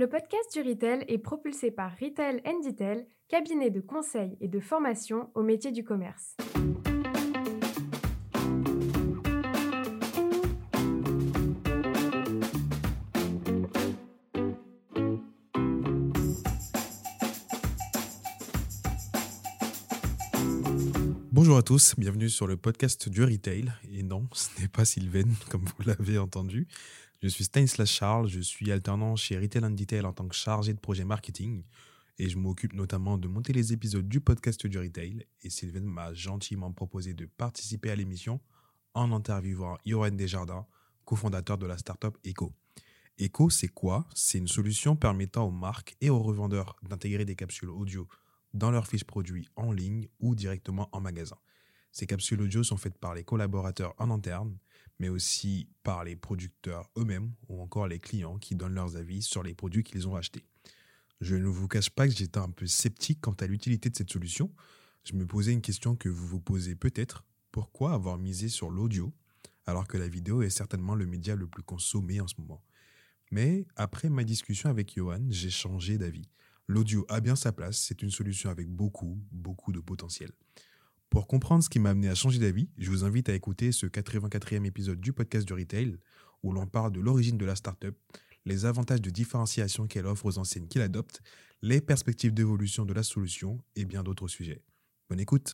Le podcast du Retail est propulsé par Retail Detail, cabinet de conseil et de formation au métier du commerce. Bonjour à tous, bienvenue sur le podcast du Retail. Et non, ce n'est pas Sylvain, comme vous l'avez entendu. Je suis Stanislas Charles, je suis alternant chez Retail and Detail en tant que chargé de projet marketing. Et je m'occupe notamment de monter les épisodes du podcast du Retail. Et Sylvain m'a gentiment proposé de participer à l'émission en interviewant Johan Desjardins, cofondateur de la startup Echo. Echo, c'est quoi? C'est une solution permettant aux marques et aux revendeurs d'intégrer des capsules audio dans leurs fiches produits en ligne ou directement en magasin. Ces capsules audio sont faites par les collaborateurs en interne, mais aussi par les producteurs eux-mêmes ou encore les clients qui donnent leurs avis sur les produits qu'ils ont achetés. Je ne vous cache pas que j'étais un peu sceptique quant à l'utilité de cette solution. Je me posais une question que vous vous posez peut-être. Pourquoi avoir misé sur l'audio alors que la vidéo est certainement le média le plus consommé en ce moment? Mais après ma discussion avec Johan, j'ai changé d'avis. L'audio a bien sa place, c'est une solution avec beaucoup, beaucoup de potentiel. Pour comprendre ce qui m'a amené à changer d'avis, je vous invite à écouter ce 84e épisode du podcast du retail, où l'on parle de l'origine de la startup, les avantages de différenciation qu'elle offre aux enseignes qui l'adoptent, les perspectives d'évolution de la solution et bien d'autres sujets. Bonne écoute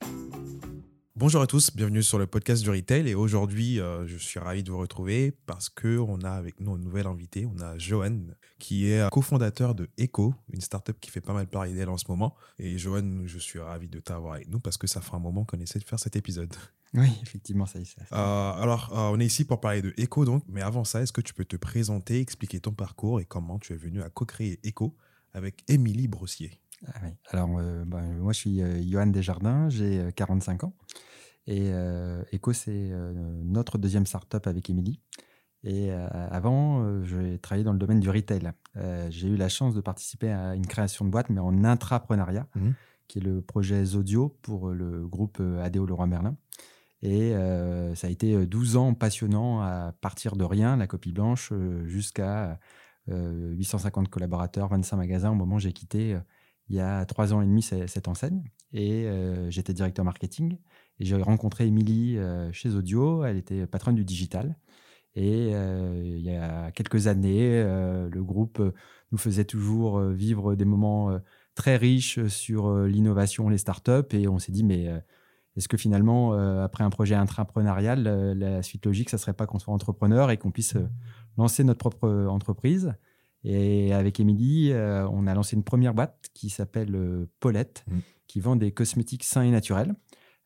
Bonjour à tous, bienvenue sur le podcast du retail et aujourd'hui euh, je suis ravi de vous retrouver parce que on a avec nous un nouvel invité, on a Johan qui est cofondateur de Echo, une startup qui fait pas mal parler d'elle en ce moment et Johan, je suis ravi de t'avoir avec nous parce que ça fera un moment qu'on essaie de faire cet épisode. Oui, effectivement, ça y est. Euh, alors, euh, on est ici pour parler de Echo donc, mais avant ça, est-ce que tu peux te présenter, expliquer ton parcours et comment tu es venu à co-créer Echo avec Émilie Brossier? Ah Alors, euh, bah, moi, je suis euh, Johan Desjardins, j'ai 45 euh, ans. Et Echo, c'est notre deuxième startup avec Émilie. Et avant, j'ai travaillé dans le domaine du retail. j'ai eu la chance de participer à une création de boîte, mais en intrapreneuriat, mmh. qui est le projet Zodio pour le groupe ADO Leroy Merlin. Et ça a été 12 ans passionnants à partir de rien, la copie blanche, jusqu'à 850 collaborateurs, 25 magasins au moment où j'ai quitté il y a trois ans et demi cette enseigne. Et euh, j'étais directeur marketing et j'ai rencontré Émilie euh, chez Audio, elle était patronne du digital. Et euh, il y a quelques années le groupe nous faisait toujours vivre des moments très riches sur l'innovation, les startups. Et on s'est dit mais est-ce que finalement après un projet intrapreneurial la suite logique ça serait pas qu'on soit entrepreneur et qu'on puisse lancer notre propre entreprise? Et avec Émilie, euh, on a lancé une première boîte qui s'appelle euh, Paulette, mmh. qui vend des cosmétiques sains et naturels.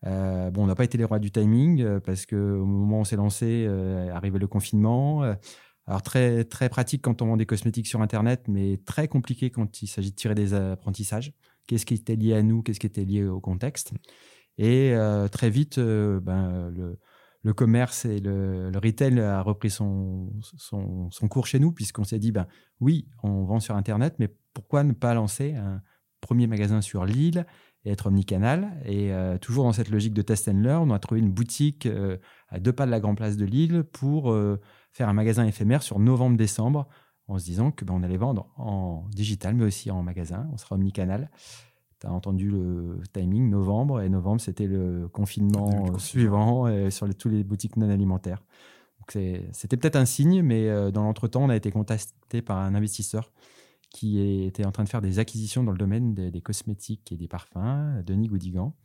Euh, bon, on n'a pas été les rois du timing parce que au moment où on s'est lancé, arrivait le confinement. alors très très pratique quand on vend des cosmétiques sur Internet, mais très compliqué quand il s'agit de tirer des apprentissages. Qu'est-ce qui était lié à nous, qu'est-ce qui était lié au contexte? Et très vite, ben, le, le commerce et le, retail a repris son, son, cours chez nous, puisqu'on s'est dit, ben, oui, on vend sur Internet, mais pourquoi ne pas lancer un premier magasin sur l'île et être omnicanal? Et euh, toujours dans cette logique de test and learn, on a trouvé une boutique euh, à deux pas de la Grande Place de Lille pour euh, faire un magasin éphémère sur novembre-décembre, en se disant que ben, on allait vendre en digital, mais aussi en magasin, on sera omnicanal tu as entendu le timing, novembre, et novembre, c'était le confinement suivant sur les, tous les boutiques non alimentaires. C'était peut-être un signe, mais euh, dans l'entretemps, on a été contacté par un investisseur qui était en train de faire des acquisitions dans le domaine des, cosmétiques et des parfums, Denis Goudigan.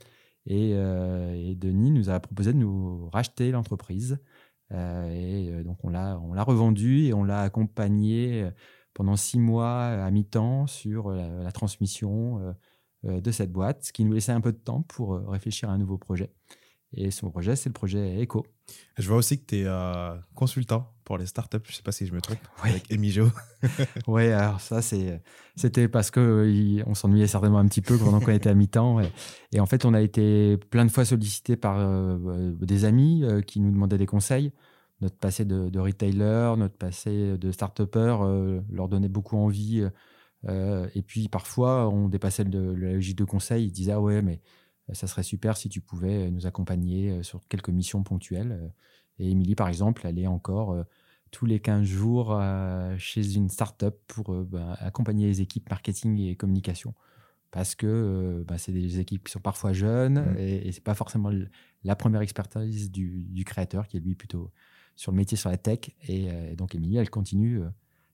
Euh, et, Denis nous a proposé de nous racheter l'entreprise. Euh, et donc, on l'a revendu et on l'a accompagné pendant six mois à mi-temps sur la transmission euh, de cette boîte, ce qui nous laissait un peu de temps pour euh, réfléchir à un nouveau projet. Et ce projet, c'est le projet Echo. Je vois aussi que tu es euh, consultant pour les startups, je ne sais pas si je me trompe, avec Emijo. oui, alors ça, c'était parce qu'on on s'ennuyait certainement un petit peu pendant qu'on était à mi-temps. Et, en fait, on a été plein de fois sollicité par des amis qui nous demandaient des conseils. Notre passé de, de retailer, notre passé de start-upper leur donnait beaucoup envie euh, et puis parfois, on dépassait le, la logique de conseil. Ils disaient Ah ouais, mais euh, ça serait super si tu pouvais nous accompagner euh, sur quelques missions ponctuelles. Et Émilie, par exemple, elle est encore tous les 15 jours chez une startup pour bah, accompagner les équipes marketing et communication. Parce que bah, c'est des équipes qui sont parfois jeunes mmh. et, et c'est pas forcément la première expertise du, créateur qui est lui plutôt sur le métier sur la tech. Et, donc, Émilie, elle continue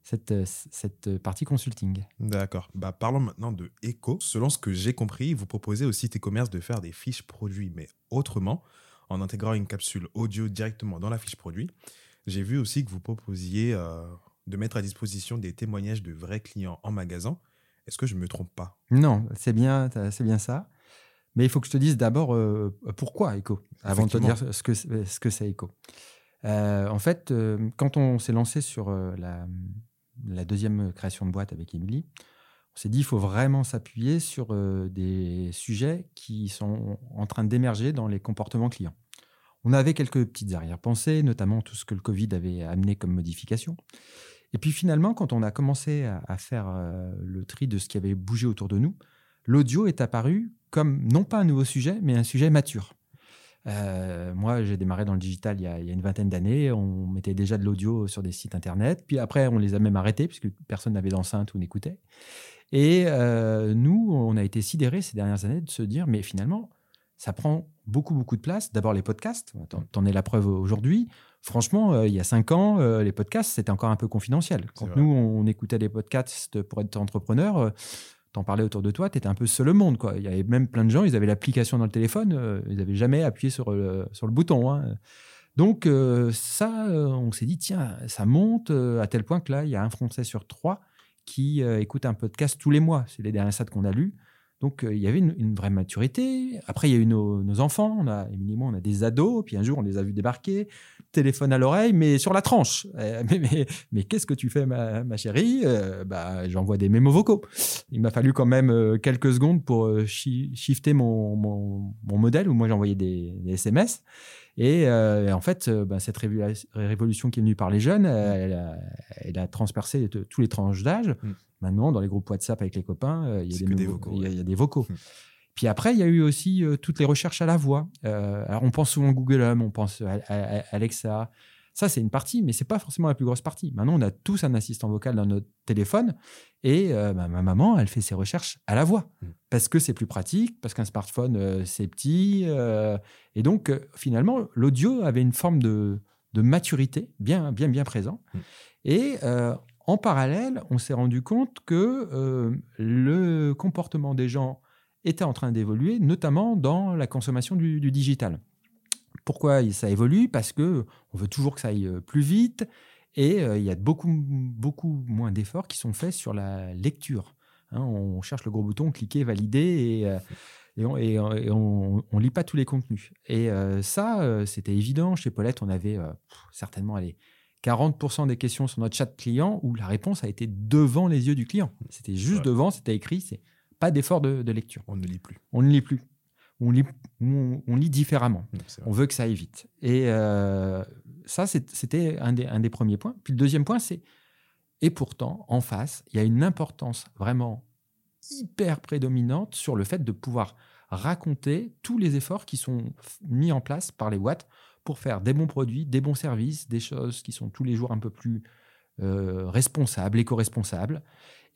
cette, cette partie consulting. D'accord. Bah, parlons maintenant de Echo. Selon ce que j'ai compris, vous proposez au site e-commerce de faire des fiches produits, mais autrement, en intégrant une capsule audio directement dans la fiche produit. J'ai vu aussi que vous proposiez euh, de mettre à disposition des témoignages de vrais clients en magasin. Est-ce que je ne me trompe pas? Non, c'est bien, c'est bien ça. Mais il faut que je te dise d'abord euh, pourquoi Echo, avant de te dire ce que, ce que c'est Echo. Euh, en fait, quand on s'est lancé sur la, la deuxième création de boîte avec Émilie, on s'est dit il faut vraiment s'appuyer sur euh, des sujets qui sont en train d'émerger dans les comportements clients. On avait quelques petites arrière-pensées, notamment tout ce que le Covid avait amené comme modification. Et puis finalement, quand on a commencé à, faire euh, le tri de ce qui avait bougé autour de nous, l'audio est apparu comme non pas un nouveau sujet, mais un sujet mature. Euh, moi, j'ai démarré dans le digital il y a, une vingtaine d'années. On mettait déjà de l'audio sur des sites internet. Puis après, on les a même arrêtés puisque personne n'avait d'enceinte ou n'écoutait. Et euh, nous, on a été sidérés ces dernières années de se dire, mais finalement, ça prend beaucoup, beaucoup de place. D'abord, les podcasts. T'en es la preuve aujourd'hui. Franchement, euh, il y a cinq ans, les podcasts, c'était encore un peu confidentiel. Quand nous, on écoutait des podcasts pour être entrepreneur, t'en parlais autour de toi, tu étais un peu seul au monde. Quoi. Il y avait même plein de gens, ils avaient l'application dans le téléphone, euh, ils n'avaient jamais appuyé sur le, sur le bouton. Hein. Donc euh, ça, euh, on s'est dit, tiens, ça monte à tel point que là, il y a un Français sur trois qui écoute un podcast tous les mois. C'est les derniers stats qu'on a lus. Donc il y avait une, vraie maturité. Après, il y a eu nos, enfants, on a, évidemment, on a des ados, puis un jour, on les a vus débarquer, téléphone à l'oreille, mais sur la tranche. Euh, mais, mais, qu'est-ce que tu fais, ma, ma chérie? Euh, bah, J'envoie des mémos vocaux. Il m'a fallu quand même euh, quelques secondes pour shifter mon, mon, mon modèle, où moi j'envoyais des, des, SMS. Et, en fait, bah, cette révolution qui est venue par les jeunes, elle, a, elle, a, transpercé tous les tranches d'âge. Mm. Maintenant, dans les groupes WhatsApp avec les copains, il y, a des, vocaux, il y a des vocaux. Mm. Puis après, il y a eu aussi euh, toutes les recherches à la voix. Euh, alors, on pense souvent Google Home, on pense à, Alexa. Ça, c'est une partie, mais c'est pas forcément la plus grosse partie. Maintenant, on a tous un assistant vocal dans notre téléphone et euh, bah, ma maman, elle fait ses recherches à la voix mmh. parce que c'est plus pratique, parce qu'un smartphone, c'est petit. et donc, finalement, l'audio avait une forme de, de, maturité bien, bien, bien présent. Mmh. Et en parallèle, on s'est rendu compte que le comportement des gens était en train d'évoluer, notamment dans la consommation du, digital. Pourquoi ça évolue? Parce que on veut toujours que ça aille euh, plus vite et euh, il y a beaucoup, beaucoup moins d'efforts qui sont faits sur la lecture. Hein. on cherche le gros bouton, cliquer, valider et, euh, et on ne lit pas tous les contenus. Et ça, c'était évident. Chez Paulette, on avait certainement allez, 40% des questions sur notre chat client où la réponse a été devant les yeux du client. C'était juste devant, c'était écrit, c'est pas d'effort de, lecture. On ne lit plus. On ne lit plus. On lit, on, lit différemment. on veut que ça aille vite. Et euh, ça, c'était un des, un des premiers points. Puis le deuxième point, c'est et pourtant, en face, il y a une importance vraiment hyper prédominante sur le fait de pouvoir raconter tous les efforts qui sont mis en place par les Watts pour faire des bons produits, des bons services, des choses qui sont tous les jours un peu plus euh, responsables, éco-responsables.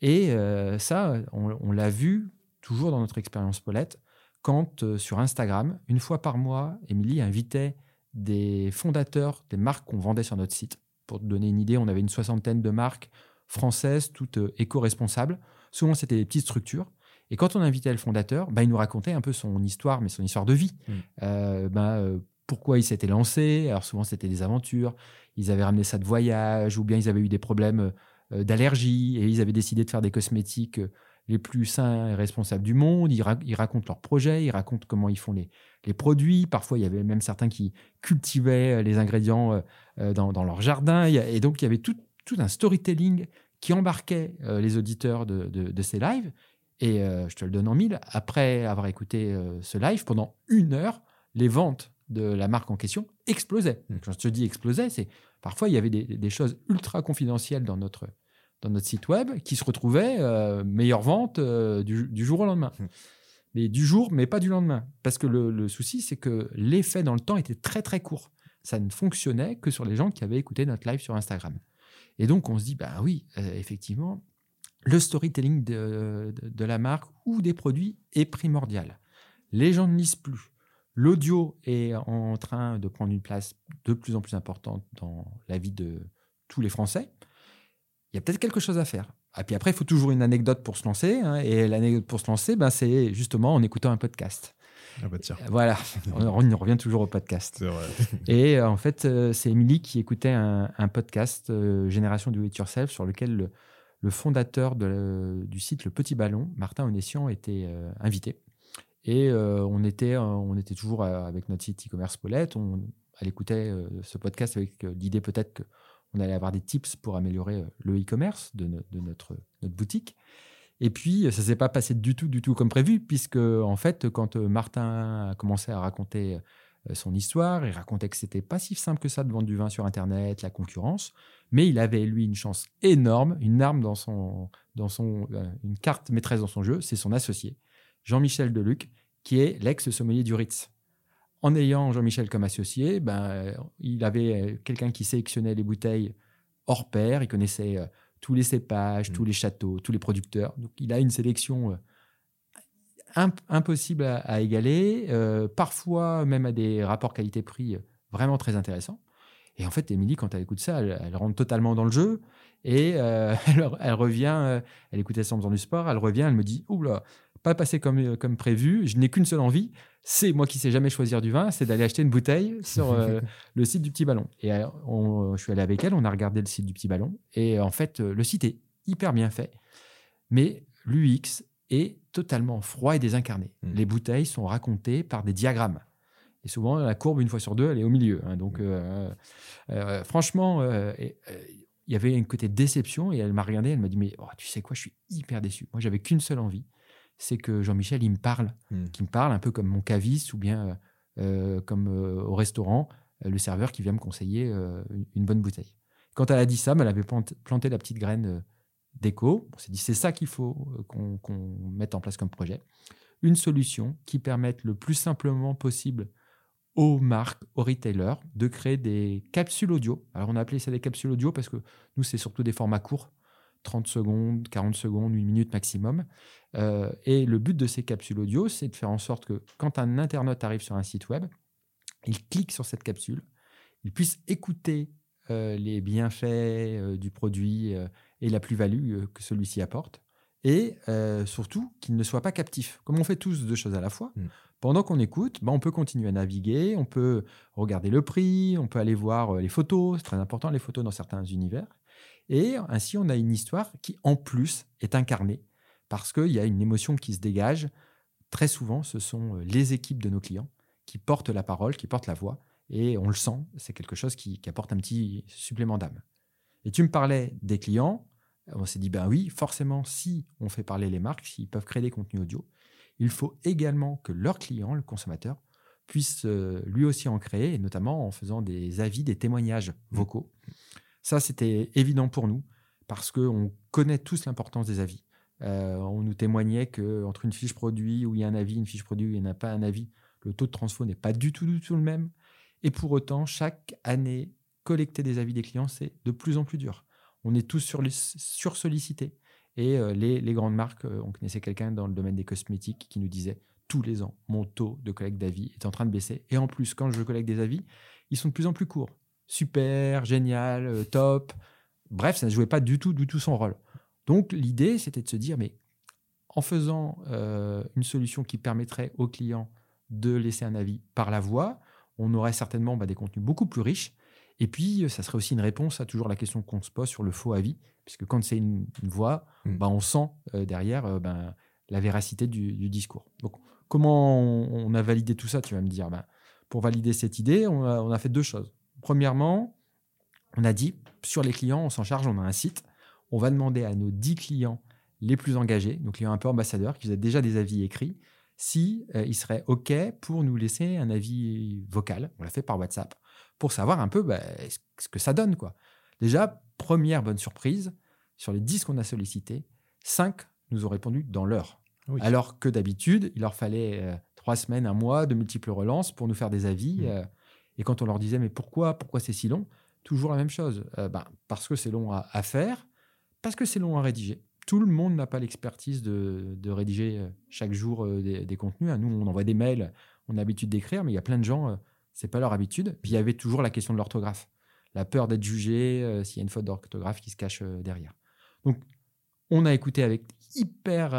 Et euh, ça, on, l'a vu toujours dans notre expérience Paulette, quand euh, sur Instagram, une fois par mois, Émilie invitait des fondateurs des marques qu'on vendait sur notre site. Pour te donner une idée, on avait une soixantaine de marques françaises, toutes euh, éco-responsables. Souvent, c'était des petites structures. Et quand on invitait le fondateur, bah, il nous racontait un peu son histoire, mais son histoire de vie. Mmh. Bah, pourquoi il s'était lancé. Alors souvent, c'était des aventures. Ils avaient ramené ça de voyage, ou bien ils avaient eu des problèmes euh, d'allergie et ils avaient décidé de faire des cosmétiques euh, les plus sains et responsables du monde. Ils, racontent leurs projets, ils racontent comment ils font les, les, produits. Parfois, il y avait même certains qui cultivaient euh, les ingrédients dans, dans, leur jardin. Et donc, il y avait tout, tout un storytelling qui embarquait les auditeurs de, de, ces lives. Et je te le donne en mille. Après avoir écouté ce live, pendant une heure, les ventes de la marque en question explosaient. Mmh. Quand je te dis explosaient, c'est Parfois, il y avait des, choses ultra confidentielles dans notre, dans notre site web qui se retrouvaient euh, meilleure vente euh, du, jour au lendemain. Hum. Mais du jour, mais pas du lendemain. Parce que le, souci, c'est que l'effet dans le temps était très très court. ça ne fonctionnait que sur les gens qui avaient écouté notre live sur Instagram. Et donc, on se dit, bah oui, euh, effectivement, le storytelling de, de, la marque ou des produits est primordial. Les gens ne lisent plus. L'audio est en train de prendre une place de plus en plus importante dans la vie de tous les Français. Il y a peut-être quelque chose à faire. Et puis après, il faut toujours une anecdote pour se lancer. Hein, et l'anecdote pour se lancer, ben, c'est justement en écoutant un podcast. Ah bah tiens. Voilà, on, revient toujours au podcast. Vrai. Et euh, en fait, euh, c'est Émilie qui écoutait un, podcast, euh, Génération Do It Yourself, sur lequel le, fondateur du site Le Petit Ballon, Martin Onessian, était invité. Et on, était, on était toujours avec notre site e-commerce Paulette. On, elle écoutait ce podcast avec l'idée peut-être qu'on allait avoir des tips pour améliorer le e-commerce de, notre, boutique. Et puis, ça s'est pas passé du tout, du tout comme prévu, puisque en fait, quand euh, Martin a commencé à raconter euh, son histoire, il racontait que c'était pas si simple que ça de vendre du vin sur Internet, la concurrence, mais il avait lui une chance énorme, une arme dans son, dans son, euh, une carte maîtresse dans son jeu, c'est son associé, Jean-Michel Deluc, qui est l'ex-sommelier du Ritz. En ayant Jean-Michel comme associé, ben, il avait quelqu'un qui sélectionnait les bouteilles hors pair, il connaissait tous les cépages, tous mm. les châteaux, tous les producteurs. Donc il a une sélection euh, impossible à, égaler, euh, parfois même à des rapports qualité-prix euh, vraiment très intéressants. Et en fait, Émilie, quand elle écoute ça, elle, rentre totalement dans le jeu et elle, revient, elle écoutait ça dans du sport, elle revient, elle me dit Oula, pas passé comme, comme prévu, je n'ai qu'une seule envie, c'est moi qui sais jamais choisir du vin, c'est d'aller acheter une bouteille sur euh, le site du Petit Ballon. Et euh, je suis allé avec elle, on a regardé le site du Petit Ballon, et en fait, euh, le site est hyper bien fait, mais l'UX est totalement froid et désincarné. Hmm. Les bouteilles sont racontées par des diagrammes. Et souvent, la courbe, une fois sur deux, elle est au milieu. Hein. donc, hmm. franchement, il y avait un côté déception, et elle m'a regardé, elle m'a dit, mais oh, tu sais quoi, je suis hyper déçu. Moi, j'avais qu'une seule envie, c'est que Jean-Michel, il me parle, hmm. qui me parle un peu comme mon caviste ou bien euh, euh, comme euh, au restaurant, le serveur qui vient me conseiller une, bonne bouteille. Quand elle a dit ça, elle avait planté la petite graine d'écho. On s'est dit, c'est ça qu'il faut qu'on mette en place comme projet. Une solution qui permette le plus simplement possible aux marques, aux retailers, de créer des capsules audio. Alors, on a appelé ça des capsules audio parce que nous, c'est surtout des formats courts. 30 secondes, 40 secondes, une minute maximum. Euh, et le but de ces capsules audio, c'est de faire en sorte que quand un internaute arrive sur un site web, il clique sur cette capsule, il puisse écouter euh, les bienfaits euh, du produit et la plus-value que celui-ci apporte, et surtout qu'il ne soit pas captif. Comme on fait tous deux choses à la fois, mm. pendant qu'on écoute, ben, on peut continuer à naviguer, on peut regarder le prix, on peut aller voir les photos, c'est très important les photos dans certains univers. Et ainsi, on a une histoire qui, en plus, est incarnée parce qu'il y a une émotion qui se dégage. Très souvent, ce sont euh, les équipes de nos clients qui portent la parole, qui portent la voix, et on le sent, c'est quelque chose qui, apporte un petit supplément d'âme. Et tu me parlais des clients, on s'est dit, ben oui, forcément, si on fait parler les marques, s'ils peuvent créer des contenus audio, il faut également que leur client, le consommateur, puisse euh, lui aussi en créer, et notamment en faisant des avis, des témoignages vocaux. Ça, c'était évident pour nous parce qu'on connaît tous l'importance des avis. Euh, on nous témoignait qu'entre une fiche produit où il y a un avis, une fiche produit où il n'y a pas un avis, le taux de transfo n'est pas du tout, du tout le même. Et pour autant, chaque année, collecter des avis des clients, c'est de plus en plus dur. On est tous sur sursollicités. Et euh, les, grandes marques, euh, on connaissait quelqu'un dans le domaine des cosmétiques qui nous disait tous les ans, mon taux de collecte d'avis est en train de baisser. Et en plus, quand je collecte des avis, ils sont de plus en plus courts super, génial, euh, top. Bref, ça ne jouait pas du tout, du tout son rôle. Donc l'idée, c'était de se dire, mais en faisant euh, une solution qui permettrait aux clients de laisser un avis par la voix, on aurait certainement bah, des contenus beaucoup plus riches. Et puis, ça serait aussi une réponse à toujours la question qu'on se pose sur le faux avis, puisque quand c'est une, voix, mm. bah, on sent euh, derrière ben, la véracité du, discours. Donc, comment on, a validé tout ça? Tu vas me dire, ben, pour valider cette idée, on a fait deux choses. Premièrement, on a dit, sur les clients, on s'en charge, on a un site. On va demander à nos 10 clients les plus engagés, nos clients un peu ambassadeurs, qui faisaient déjà des avis écrits, si euh, ils seraient OK pour nous laisser un avis vocal. On l'a fait par WhatsApp pour savoir un peu bah, ce que ça donne. quoi. Déjà, première bonne surprise, sur les 10 qu'on a sollicités, 5 nous ont répondu dans l'heure. Alors que d'habitude, il leur fallait euh, trois semaines, un mois de multiples relances pour nous faire des avis. Mmh. Euh, Et quand on leur disait, mais pourquoi, pourquoi c'est si long? Toujours la même chose. Ben, parce que c'est long à, faire, parce que c'est long à rédiger. Tout le monde n'a pas l'expertise de, rédiger chaque jour des, contenus. Nous, on envoie des mails, on a l'habitude d'écrire, mais il y a plein de gens, c'est pas leur habitude. Puis il y avait toujours la question de l'orthographe, la peur d'être jugé s'il y a une faute d'orthographe qui se cache derrière. Donc, on a écouté avec hyper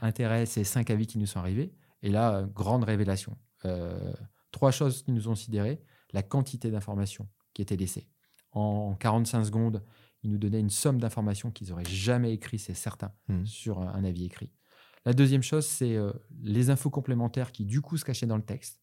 intérêt ces cinq avis qui nous sont arrivés. Et là, grande révélation. Euh, trois choses qui nous ont sidérés. La quantité d'informations qui étaient laissées. En 45 secondes, ils nous donnaient une somme d'informations qu'ils n'auraient jamais écrit, c'est certain, mmh. sur un avis écrit. La deuxième chose, c'est euh, les infos complémentaires qui, du coup, se cachaient dans le texte.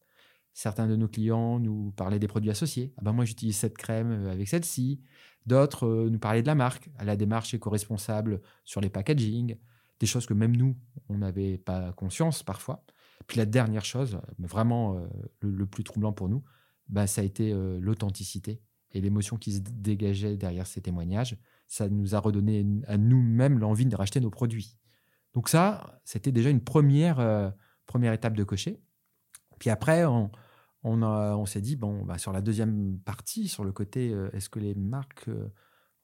Certains de nos clients nous parlaient des produits associés. Ah ben moi, j'utilise cette crème euh, avec celle-ci. D'autres nous parlaient de la marque, à la démarche éco-responsable sur les packaging, des choses que même nous, on n'avait pas conscience parfois. Puis la dernière chose, vraiment euh, le, plus troublant pour nous, bah, ça a été euh, l'authenticité et l'émotion qui se dégageait derrière ces témoignages. Ça nous a redonné à nous-mêmes l'envie de racheter nos produits. Donc ça, c'était déjà une première, euh, première étape de cocher. Puis après, on, on, on s'est dit, bon, bah, sur la deuxième partie, sur le côté, est-ce que les marques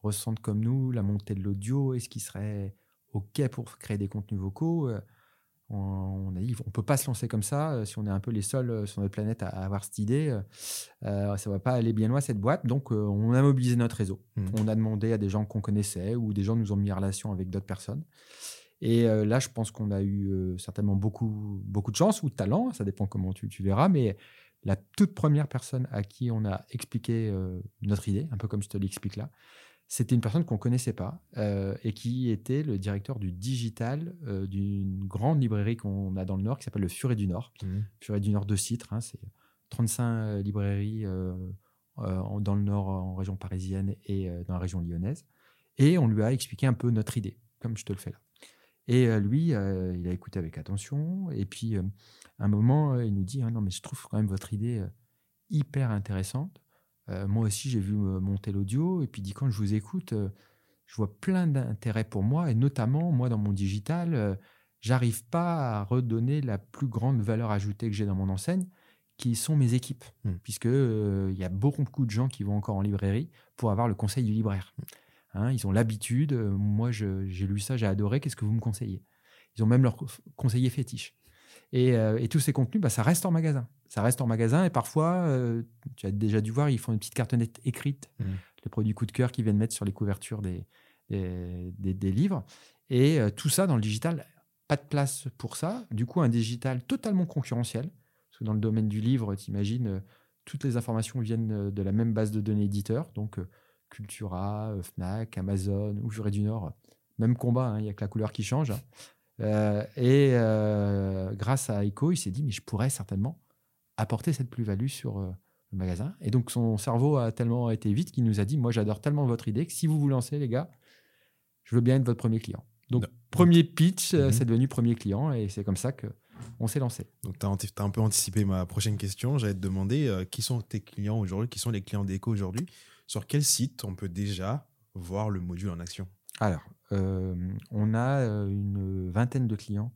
ressentent comme nous la montée de l'audio? Est-ce qu'ils seraient OK pour créer des contenus vocaux? On, a dit, on peut pas se lancer comme ça euh, si on est un peu les seuls euh, sur notre planète à, avoir cette idée. Euh, euh, ça va pas aller bien loin cette boîte. Donc, on a mobilisé notre réseau. Mmh. On a demandé à des gens qu'on connaissait ou des gens nous ont mis en relation avec d'autres personnes. Et là, je pense qu'on a eu certainement beaucoup, beaucoup de chance ou de talent. Ça dépend comment tu, tu verras. Mais la toute première personne à qui on a expliqué notre idée, un peu comme je te l'explique là, c'était une personne qu'on ne connaissait pas euh, et qui était le directeur du digital euh, d'une grande librairie qu'on a dans le Nord qui s'appelle le Furet du Nord. Mmh. Furet du Nord de Citre, hein, c'est 35 euh, librairies dans le Nord, en région parisienne et dans la région lyonnaise. Et on lui a expliqué un peu notre idée, comme je te le fais là. Et lui, il a écouté avec attention. Et puis, à un moment, il nous dit «Ah Non, mais je trouve quand même votre idée hyper intéressante. Euh, moi aussi, j'ai vu euh, monter l'audio. Et puis, dit, quand je vous écoute, euh, je vois plein d'intérêts pour moi. Et notamment, moi, dans mon digital, j'arrive pas à redonner la plus grande valeur ajoutée que j'ai dans mon enseigne, qui sont mes équipes. Mmh. Puisque il y a beaucoup de gens qui vont encore en librairie pour avoir le conseil du libraire. Mmh. Hein, ils ont l'habitude. moi, j'ai lu ça, j'ai adoré. Qu'est-ce que vous me conseillez? Ils ont même leur conseiller fétiche. Euh, et, tous ces contenus, bah, ça reste en magasin. Ça reste en magasin et parfois, euh, tu as déjà dû voir, ils font une petite cartonnette écrite, mmh. les produits coup de cœur qu'ils viennent mettre sur les couvertures des, des, livres. Et euh, tout ça dans le digital, pas de place pour ça. Du coup, un digital totalement concurrentiel. Parce que dans le domaine du livre, tu imagines, toutes les informations viennent de la même base de données éditeur. Donc, Cultura, Fnac, Amazon ou Juré du Nord. Même combat, hein, il n'y a que la couleur qui change. Euh, et euh, grâce à Echo, il s'est dit, mais je pourrais certainement apporter cette plus-value sur euh, le magasin. Et donc, son cerveau a tellement été vite qu'il nous a dit, moi, j'adore tellement votre idée que si vous vous lancez, les gars, je veux bien être votre premier client. Donc, premier pitch, mhm. c'est devenu premier client et c'est comme ça que on s'est lancé. Donc, tu as, un peu anticipé ma prochaine question. J'allais te demander qui sont tes clients aujourd'hui, qui sont les clients d'Echo aujourd'hui, sur quel site on peut déjà voir le module en action? Alors, euh, on a euh, une vingtaine de clients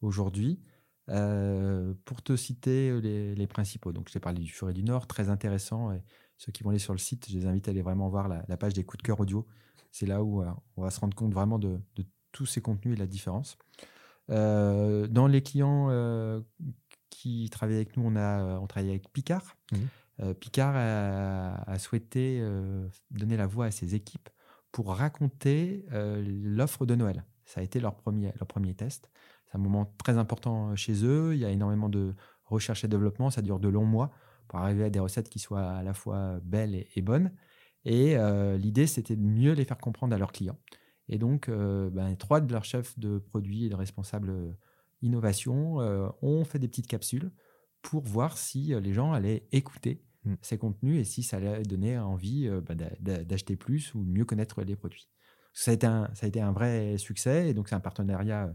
aujourd'hui. Euh, pour te citer les, principaux, donc je t'ai parlé du Furet du Nord, très intéressant. Et ceux qui vont aller sur le site, je les invite à aller vraiment voir la, page des coups de cœur audio. C'est là où on va se rendre compte vraiment de, tous ces contenus et de la différence. dans les clients qui travaillent avec nous, on, a, on travaille avec Picard. Mmh. Picard a souhaité donner la voix à ses équipes pour raconter euh, l'offre de Noël. Ça a été leur premier, leur premier test. C'est un moment très important chez eux. Il y a énormément de recherche et développement. Ça dure de longs mois pour arriver à des recettes qui soient à la fois belles et, bonnes. Et euh, l'idée, c'était de mieux les faire comprendre à leurs clients. Et donc, euh, ben, trois de leurs chefs de produits et de responsables innovation ont fait des petites capsules pour voir si les gens allaient écouter Mm. ces contenus et si ça allait donner envie euh, bah, d'acheter plus ou mieux connaître les produits. Ça a été un, ça a été un vrai succès et donc c'est un partenariat euh,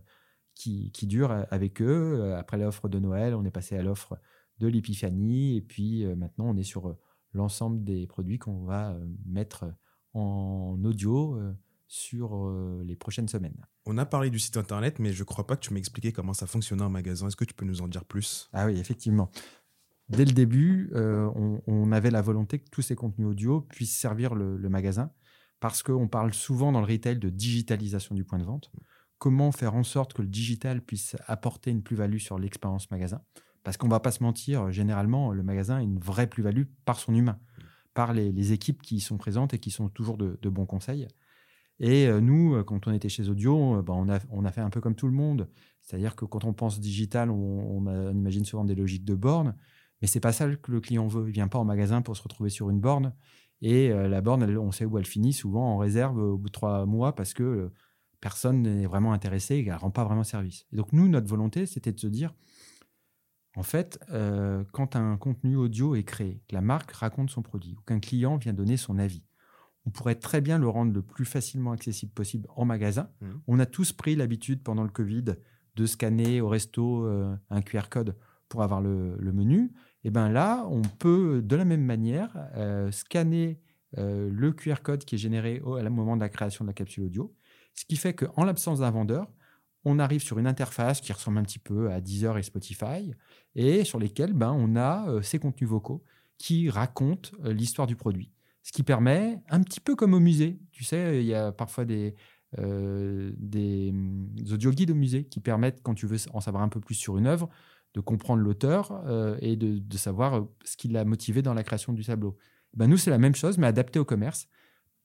qui, qui, dure euh, avec eux. Après l'offre de Noël, on est passé à l'offre de l'Épiphanie et puis maintenant on est sur l'ensemble des produits qu'on va mettre en audio sur les prochaines semaines. On a parlé du site internet, mais je ne crois pas que tu m'as expliqué comment ça fonctionnait en magasin. Est-ce que tu peux nous en dire plus? Ah oui, effectivement dès le début, on, avait la volonté que tous ces contenus audio puissent servir le, le magasin parce qu'on parle souvent dans le retail de digitalisation du point de vente. Comment faire en sorte que le digital puisse apporter une plus-value sur l'expérience magasin Parce qu'on ne va pas se mentir, généralement, le magasin a une vraie plus-value par son humain, par les, équipes qui y sont présentes et qui sont toujours de, bons conseils. Et euh, nous, euh, quand on était chez Audio, euh, bah, on, a, fait un peu comme tout le monde. C'est-à-dire que quand on pense digital, on, imagine souvent des logiques de borne, mais c'est pas ça que le client veut. Il vient pas en magasin pour se retrouver sur une borne. Et la borne, on sait où elle finit, souvent en réserve au bout de trois mois parce que personne n'est vraiment intéressé et qu'elle ne rend pas vraiment service. Et donc, nous, notre volonté, c'était de se dire, en fait, euh, quand un contenu audio est créé, que la marque raconte son produit ou qu'un client vient donner son avis, on pourrait très bien le rendre le plus facilement accessible possible en magasin. Mmh. On a tous pris l'habitude pendant le Covid de scanner au resto un QR code pour avoir le menu et bien là, on peut de la même manière euh, scanner euh, le QR code qui est généré au, à moment de la création de la capsule audio, ce qui fait qu'en l'absence d'un vendeur, on arrive sur une interface qui ressemble un petit peu à Deezer et Spotify, et sur lesquelles ben, on a euh, ces contenus vocaux qui racontent l'histoire du produit. Ce qui permet, un petit peu comme au musée, tu sais, il y a parfois des, des, des audio guides au musée qui permettent, quand tu veux en savoir un peu plus sur une œuvre, de comprendre l'auteur euh, et de, savoir euh, ce qui l'a motivé dans la création du tableau. Ben nous, c'est la même chose, mais adapté au commerce.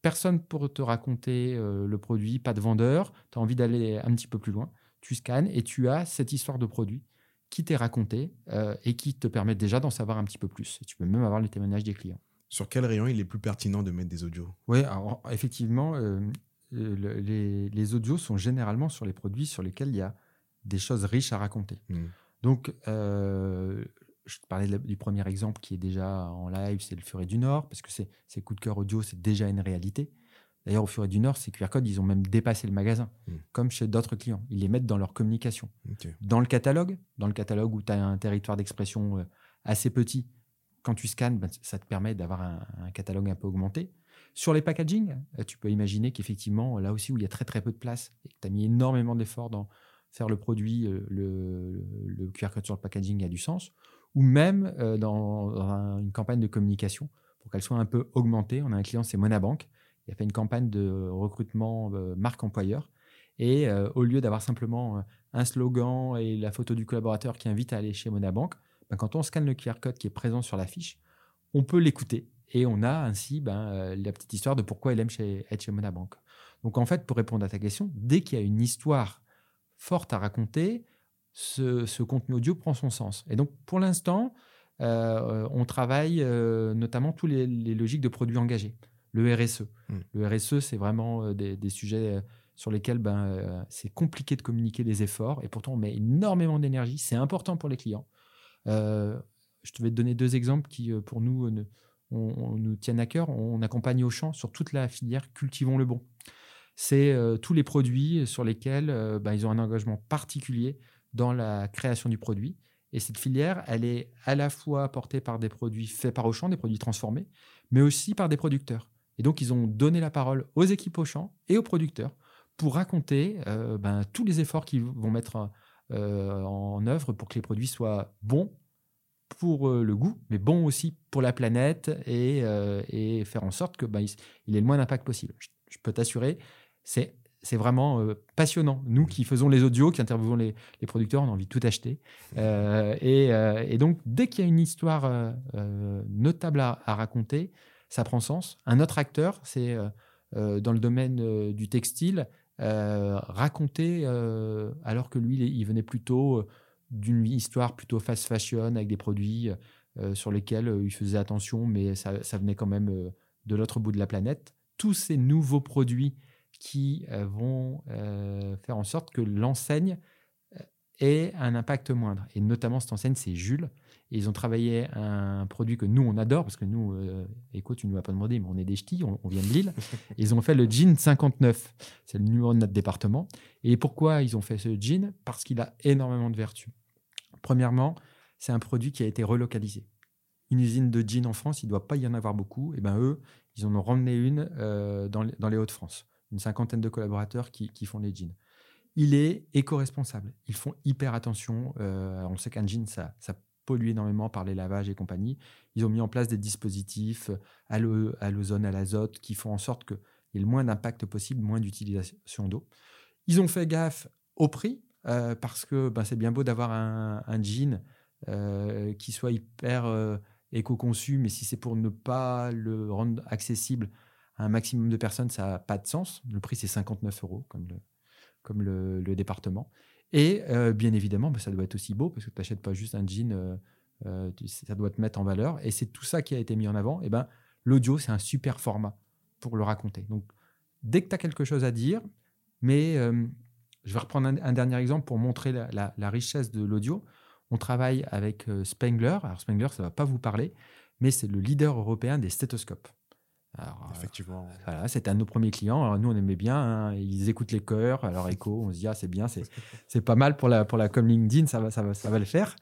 Personne pour te raconter euh, le produit, pas de vendeur. Tu as envie d'aller un petit peu plus loin. Tu scannes et tu as cette histoire de produit qui t'est racontée et qui te permet déjà d'en savoir un petit peu plus. Et tu peux même avoir les témoignages des clients. Sur quel rayon il est plus pertinent de mettre des audios? Oui, effectivement, les, les, audios sont généralement sur les produits sur lesquels il y a des choses riches à raconter. Mmh. Donc, euh, je te parlais du premier exemple qui est déjà en live, c'est le Furet du Nord, parce que ces coups de cœur audio, c'est déjà une réalité. D'ailleurs, au Furet du Nord, ces QR codes, ils ont même dépassé le magasin, hmm. comme chez d'autres clients. Ils les mettent dans leur communication. Dans le catalogue, dans le catalogue où tu as un territoire d'expression euh, assez petit, quand tu scannes, ben, ça te permet d'avoir un, catalogue un peu augmenté. Sur les packaging, euh, tu peux imaginer qu'effectivement, là aussi où il y a très très peu de place, et que tu as mis énormément d'efforts dans, faire le produit, euh, le, QR code sur le packaging a du sens, ou même euh, dans, une campagne de communication pour qu'elle soit un peu augmentée. On a un client, c'est Monabank, il a fait une campagne de recrutement euh, marque employeur. Et au lieu d'avoir simplement un slogan et la photo du collaborateur qui invite à aller chez Monabank, ben, quand on scanne le QR code qui est présent sur l'affiche, on peut l'écouter. Et on a ainsi ben, la petite histoire de pourquoi il aime chez, être chez Monabank. Donc en fait, pour répondre à ta question, dès qu'il y a une histoire forte à raconter, ce, contenu audio prend son sens. Et donc, pour l'instant, euh, on travaille euh, notamment tous les, logiques de produits engagés. Le RSE. Hmm. Le RSE, c'est vraiment euh, des, sujets sur lesquels ben, c'est compliqué de communiquer des efforts et pourtant on met énormément d'énergie. C'est important pour les clients. je te vais te donner deux exemples qui, pour nous, nous tiennent à cœur. On accompagne au champ sur toute la filière Cultivons le bon c'est euh, tous les produits sur lesquels euh, bah, ils ont un engagement particulier dans la création du produit. Et cette filière, elle est à la fois portée par des produits faits par Auchan, des produits transformés, mais aussi par des producteurs. Et donc, ils ont donné la parole aux équipes Auchan et aux producteurs pour raconter euh, ben, tous les efforts qu'ils vont mettre en œuvre pour que les produits soient bons pour le goût, mais bons aussi pour la planète et, faire en sorte que ben, il, ait le moins d'impact possible. je peux t'assurer, c'est c'est vraiment euh, passionnant. Nous qui faisons les audios, qui interviewons les, producteurs, on a envie de tout acheter. Euh, euh, et, donc, dès qu'il y a une histoire notable à, raconter, ça prend sens. Un autre acteur, c'est dans le domaine du textile, raconter, alors que lui, il venait plutôt d'une histoire plutôt fast fashion, avec des produits sur lesquels il faisait attention, mais ça, ça venait quand même de l'autre bout de la planète. Tous ces nouveaux produits qui euh, vont euh, faire en sorte que l'enseigne euh, ait un impact moindre. Et notamment, cette enseigne, c'est Jules. Et ils ont travaillé un produit que nous, on adore, parce que nous, écoute, tu ne nous as pas demandé, mais on est des ch'tis, on, vient de Lille. ils ont fait le jean 59. C'est le numéro de notre département. Et pourquoi ils ont fait ce jean Parce qu'il a énormément de vertus. Premièrement, c'est un produit qui a été relocalisé. Une usine de jean en France, il ne doit pas y en avoir beaucoup. Et ben eux, ils en ont ramené une dans, dans les Hauts-de-France une cinquantaine de collaborateurs qui, font les jeans. Il est éco-responsable. Ils font hyper attention. Euh, on sait qu'un jean, ça, polluent énormément par les lavages et compagnie. Ils ont mis en place des dispositifs à l'ozone, à l'azote, qui font en sorte qu'il y ait le moins d'impact possible, moins d'utilisation d'eau. Ils ont fait gaffe au prix, parce que ben, c'est bien beau d'avoir un jean qui soit hyper éco-conçu, mais si c'est pour ne pas le rendre accessible un maximum de personnes, ça n'a pas de sens. Le prix, c'est 59 euros, comme le, comme le, département. Et euh, bien évidemment, bah, ça doit être aussi beau, parce que tu n'achètes pas juste un jean, euh, euh, ça doit te mettre en valeur. Et c'est tout ça qui a été mis en avant. Et ben, l'audio, c'est un super format pour le raconter. Donc, dès que tu as quelque chose à dire, mais je vais reprendre un, dernier exemple pour montrer la, la richesse de l'audio. On travaille avec Spengler. Alors, Spengler, ça ne va pas vous parler, mais c'est le leader européen des stéthoscopes. Alors, Effectivement. voilà, c'était un de nos premiers clients. Alors, nous, on aimait bien. Hein, ils écoutent les chœurs. Alors, Echo, on se dit, ah, c'est bien, c'est pas mal pour la, pour la com LinkedIn, ça va, ça, va, ça va le faire.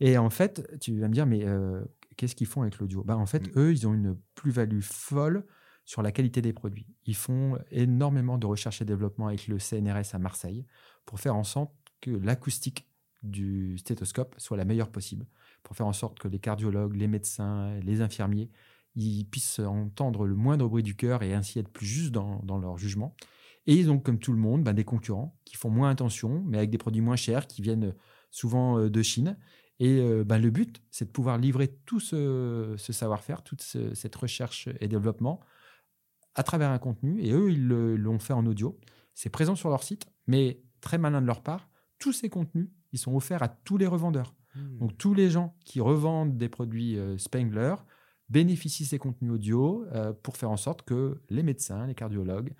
Et en fait, tu vas me dire, mais euh, qu'est-ce qu'ils font avec l'audio? Bah, En fait, mm. eux, ils ont une plus-value folle sur la qualité des produits. Ils font énormément de recherche et développement avec le CNRS à Marseille pour faire en sorte que l'acoustique du stéthoscope soit la meilleure possible, pour faire en sorte que les cardiologues, les médecins, les infirmiers ils puissent entendre le moindre bruit du cœur et ainsi être plus juste dans, leur jugement. Et ils ont, comme tout le monde, ben, des concurrents qui font moins attention, mais avec des produits moins chers, qui viennent souvent euh, de Chine. Et euh, ben, le but, c'est de pouvoir livrer tout ce, savoir-faire, toute cette recherche et développement à travers un contenu. Et eux, ils l'ont fait en audio. C'est présent sur leur site, mais très malin de leur part. Tous ces contenus, ils sont offerts à tous les revendeurs. Mmh. Donc tous les gens qui revendent des produits euh, Spengler, bénéficient ces contenus audio euh, pour faire en sorte que les médecins, les cardiologues,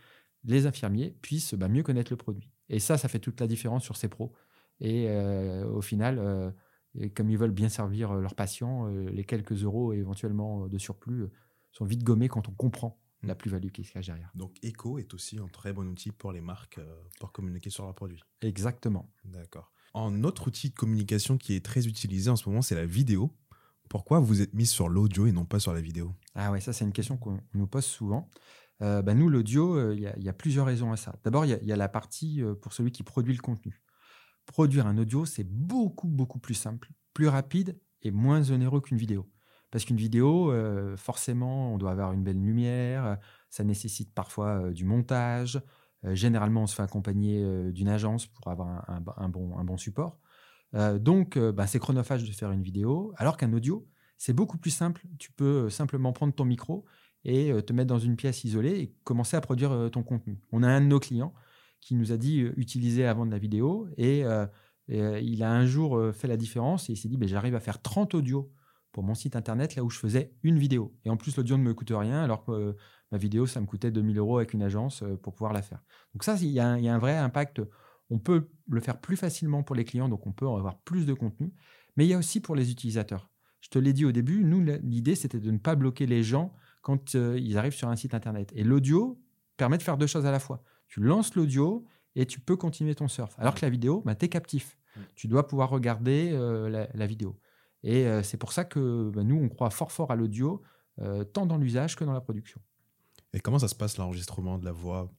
les infirmiers puissent bah, mieux connaître le produit. Et ça, ça fait toute la différence sur ces pros. Et euh, au final, euh, comme ils veulent bien servir leurs patients, les quelques euros éventuellement de surplus sont vite gommés quand on comprend la mmh. plus-value qui se cache derrière. Donc Echo est aussi un très bon outil pour les marques pour communiquer sur leurs produits. Exactement. D'accord. Un autre outil de communication qui est très utilisé en ce moment, c'est la vidéo. Pourquoi vous êtes mis sur l'audio et non pas sur la vidéo? Ah ouais, ça c'est une question qu'on nous pose souvent. Euh, bah, nous, l'audio, euh, il y, a plusieurs raisons à ça. D'abord, il y, a la partie euh, pour celui qui produit le contenu. Produire un audio, c'est beaucoup, beaucoup plus simple, plus rapide et moins onéreux qu'une vidéo. Parce qu'une vidéo, forcément, on doit avoir une belle lumière, ça nécessite parfois du montage. généralement, on se fait accompagner d'une agence pour avoir un, bon, un bon support. Euh, donc, euh, bah, c'est chronophage de faire une vidéo, alors qu'un audio, c'est beaucoup plus simple. Tu peux euh, simplement prendre ton micro et te mettre dans une pièce isolée et commencer à produire ton contenu. On a un de nos clients qui nous a dit utiliser avant de la vidéo et, il a un jour fait la différence et il s'est dit ben, j'arrive à faire 30 audios pour mon site internet là où je faisais une vidéo. Et en plus, l'audio ne me coûte rien alors que ma vidéo, ça me coûtait 2000 euros avec une agence pour pouvoir la faire. Donc ça, il y, a un vrai impact on peut le faire plus facilement pour les clients, donc on peut avoir plus de contenu, mais il y a aussi pour les utilisateurs. Je te l'ai dit au début, nous, l'idée, c'était de ne pas bloquer les gens quand euh, ils arrivent sur un site Internet. Et l'audio permet de faire deux choses à la fois. Tu lances l'audio et tu peux continuer ton surf. Alors que la vidéo, bah, tu es captif. Tu dois pouvoir regarder euh, la, vidéo. Et euh, c'est pour ça que bah, nous, on croit fort fort à l'audio, tant dans l'usage que dans la production. Et comment ça se passe l'enregistrement de la voix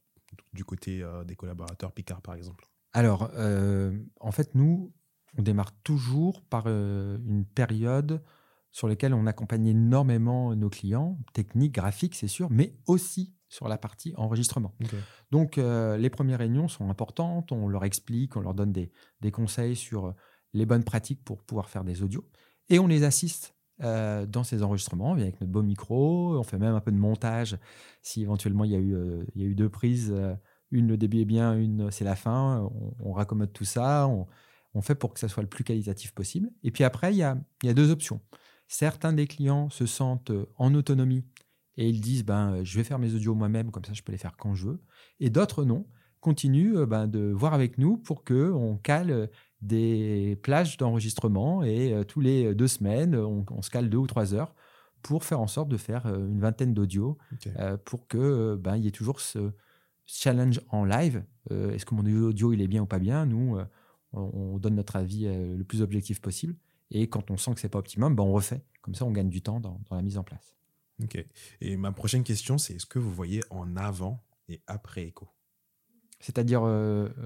du côté des collaborateurs Picard, par exemple? Alors, euh, en fait, nous, on démarre toujours par euh, une période sur laquelle on accompagne énormément nos clients, techniques, graphiques, c'est sûr, mais aussi sur la partie enregistrement. Donc, euh, les premières réunions sont importantes, on leur explique, on leur donne des, conseils sur les bonnes pratiques pour pouvoir faire des audios, et on les assiste dans ces enregistrements avec notre beau micro, on fait même un peu de montage si éventuellement il y a eu, il y a eu deux prises une, le début est bien, une, c'est la fin. On, raccommode tout ça. On, fait pour que ça soit le plus qualitatif possible. Et puis après, il y a, deux options. Certains des clients se sentent en autonomie et ils disent ben, je vais faire mes audios moi-même, comme ça je peux les faire quand je veux. Et d'autres non, continuent ben, de voir avec nous pour qu'on cale des plages d'enregistrement et euh, tous les deux semaines, on, se cale deux ou trois heures pour faire en sorte de faire euh, une vingtaine d'audios euh, pour que ben, il y ait toujours ce, challenge en live. Euh, est-ce que mon audio il est bien ou pas bien? Nous, euh, on donne notre avis euh, le plus objectif possible. Et quand on sent que c'est pas optimum, ben on refait. Comme ça, on gagne du temps dans, la mise en place. Ok. Et ma prochaine question, c'est est-ce que vous voyez en avant et après Echo? C'est-à-dire.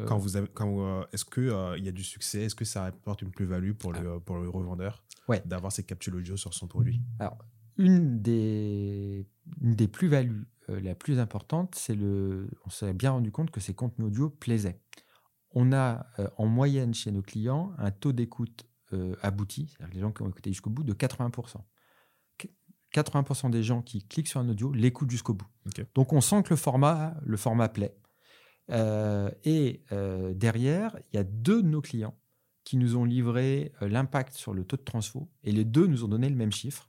Quand vous avez, quand, est-ce que il y a du succès? Est-ce que ça apporte une plus-value pour le, euh, pour le revendeur Ouais. d'avoir ces capsules audio sur son produit? Alors, une des, une des plus-values la plus importante, c'est le. On s'est bien rendu compte que ces contenus audio plaisaient. On a euh, en moyenne chez nos clients un taux d'écoute euh, abouti, c'est-à-dire les gens qui ont écouté jusqu'au bout, de 80%. Qu- 80% des gens qui cliquent sur un audio l'écoutent jusqu'au bout. Donc on sent que le format, le format plaît. Euh, et euh, derrière, il y a deux de nos clients qui nous ont livré euh, l'impact sur le taux de transfo, et les deux nous ont donné le même chiffre.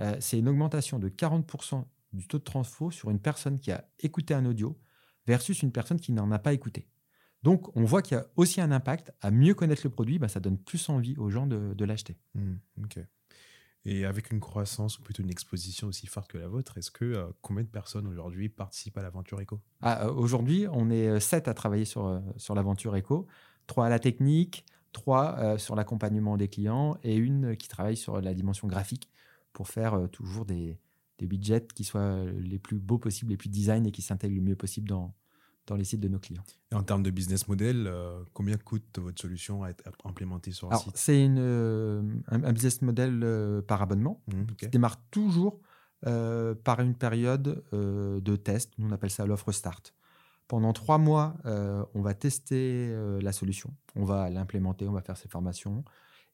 Euh, c'est une augmentation de 40% du taux de transfo sur une personne qui a écouté un audio versus une personne qui n'en a pas écouté. Donc, on voit qu'il y a aussi un impact à mieux connaître le produit, bah, ça donne plus envie aux gens de, de l'acheter. Ok. Et avec une croissance ou plutôt une exposition aussi forte que la vôtre, est-ce que euh, combien de personnes aujourd'hui participent à l'aventure éco Ah, euh, Aujourd'hui, on est euh, sept à travailler sur, euh, sur l'aventure éco, trois à la technique, trois euh, sur l'accompagnement des clients et une qui travaille sur la dimension graphique pour faire euh, toujours des, des widgets qui soient les plus beaux possibles, les plus design et qui s'intègrent le mieux possible dans, dans les sites de nos clients. Et en termes de business model, euh, combien coûte votre solution à être implémentée sur un Alors, site? c'est euh, un, un business model euh, par abonnement ok. qui démarre toujours euh, par une période euh, de test. Nous, on appelle ça l'offre start. Pendant trois mois, euh, on va tester euh, la solution. On va l'implémenter, on va faire ses formations.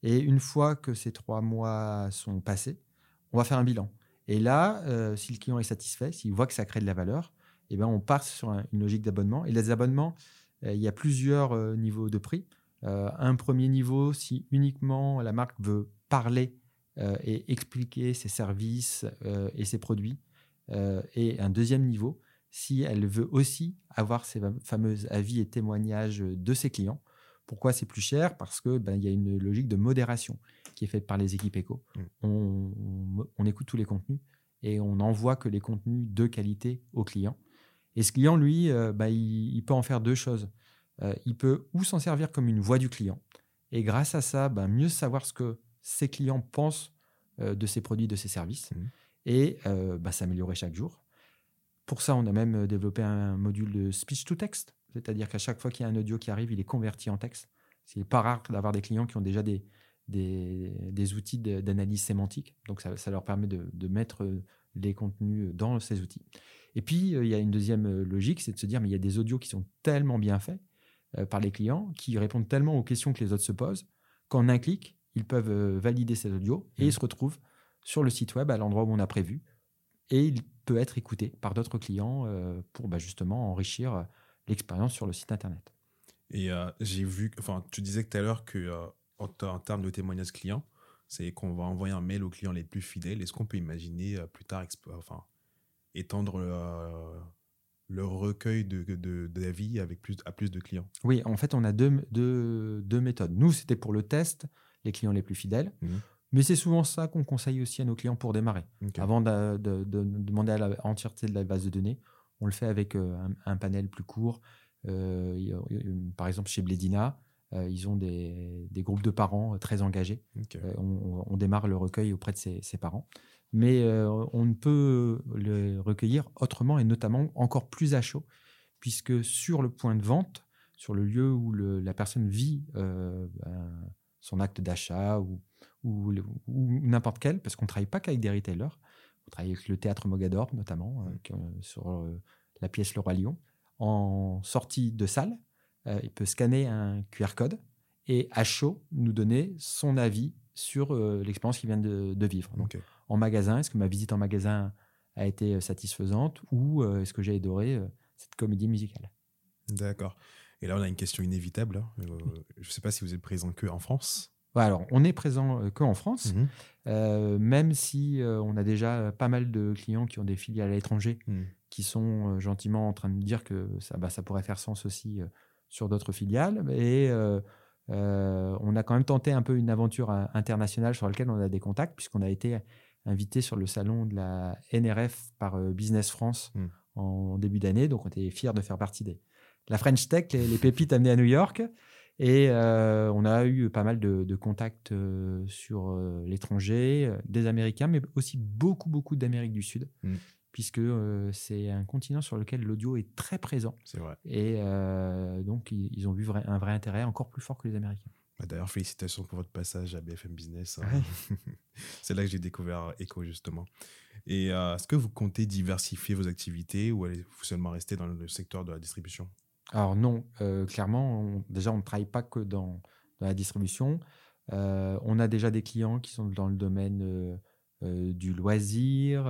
Et une fois que ces trois mois sont passés, on va faire un bilan. Et là, euh, si le client est satisfait, s'il voit que ça crée de la valeur, eh ben, on part sur un- une logique d'abonnement. Et les abonnements, euh, il y a plusieurs euh, niveaux de prix. Un premier niveau, si uniquement la marque veut parler et expliquer ses services et ses produits. Et un deuxième niveau, si elle veut aussi avoir ces fam- fameux avis et témoignages de ses clients. Pourquoi c'est plus cher? Parce que ben, y a une logique de modération qui est faite par les équipes éco. Mm. On, on- on écoute tous les contenus et on n'envoie que les contenus de qualité au client. Et ce client, lui, euh, ben, il, il peut en faire deux choses. Euh, il peut ou s'en servir comme une voix du client, et grâce à ça, ben, mieux savoir ce que ses clients pensent euh, de ses produits, de ses services, Mhm. et ben, s'améliorer chaque jour. Pour ça, on a même développé un module de speech to text, c'est-à-dire qu'à chaque fois qu'il y a un audio qui arrive, il est converti en texte. C'est pas rare d'avoir des clients qui ont déjà des, des, des outils d'analyse sémantique, donc ça, ça leur permet de, de mettre euh, les contenus dans ces outils. Et puis, euh, il y a une deuxième euh, logique, c'est de se dire, mais il y a des audios qui sont tellement bien faits euh, par les clients, qui répondent tellement aux questions que les autres se posent, qu'en un clic, ils peuvent euh, valider ces audios et Mhm. ils se retrouvent sur le site web à l'endroit où on a prévu. Et il peut être écouté par d'autres clients euh, pour bah, justement enrichir euh, l'expérience sur le site internet. Et euh, j'ai vu, enfin, tu disais tout à l'heure que euh, en, ter- en termes de témoignages clients, c'est qu'on va envoyer un mail aux clients les plus fidèles. Est-ce qu'on peut imaginer euh, plus tard, enfin, étendre euh, le recueil de, de, d'avis avec plus, à plus de clients? Oui, en fait, on a deux, deux, deux méthodes. Nous, c'était pour le test, les clients les plus fidèles. Mhm. Mais c'est souvent ça qu'on conseille aussi à nos clients pour démarrer. Avant de, de- de demander à la entièreté de la base de données, on le fait avec euh, un, un panel plus court. Euh, par exemple, chez Bledina, ils ont des, des groupes de parents euh, très engagés. Euh, on, démarre le recueil auprès de ses, ses parents. Mais euh, on ne peut le recueillir autrement et notamment encore plus à chaud, puisque sur le point de vente, sur le lieu où le- la personne vit euh, ben, son acte d'achat ou, ou, le- ou n'importe quel, parce qu'on ne travaille pas qu'avec des retailers, on travaille avec le théâtre Mogador notamment, euh, euh, sur euh, la pièce Le Roi Lion. En sortie de salle, euh, il peut scanner un QR code et à chaud nous donner son avis sur euh, l'expérience qu'il vient de, de vivre. Donc, en magasin, est-ce que ma visite en magasin a été euh, satisfaisante ou euh, est-ce que j'ai adoré cette comédie musicale? D'accord. Et là, on a une question inévitable. hein. Je ne sais pas si vous êtes présent que en France. Ouais, Alors, on est présent que en France, euh, même si on a déjà pas mal de clients qui ont des filiales à l'étranger Mhm. qui sont gentiment en train de dire que ça, bah, ça pourrait faire sens aussi sur d'autres filiales. Et euh, euh, on a quand même tenté un peu une aventure euh, internationale sur laquelle on a des contacts, puisqu'on a été invité sur le salon de la NRF par euh, Business France Mm. en début d'année. Donc, on était fiers de faire partie des, de la French Tech, les, les pépites amenées à New York. Et euh, on a eu pas mal de, de contacts euh, sur euh, l'étranger, des Américains, mais aussi beaucoup, beaucoup d'Amérique du Sud, Mm. Puisque c'est un continent sur lequel l'audio est très présent. C'est vrai. Et donc, ils, ont vu un vrai intérêt encore plus fort que les Américains. Bah, d'ailleurs, félicitations pour votre passage à BFM Business. Hein. c'est là que j'ai découvert Echo, justement. Et est-ce que vous comptez diversifier vos activités ou allez-vous seulement rester dans le secteur de la distribution? Alors non, clairement, déjà, on ne travaille pas que dans, dans la distribution. on a déjà des clients qui sont dans le domaine du loisir.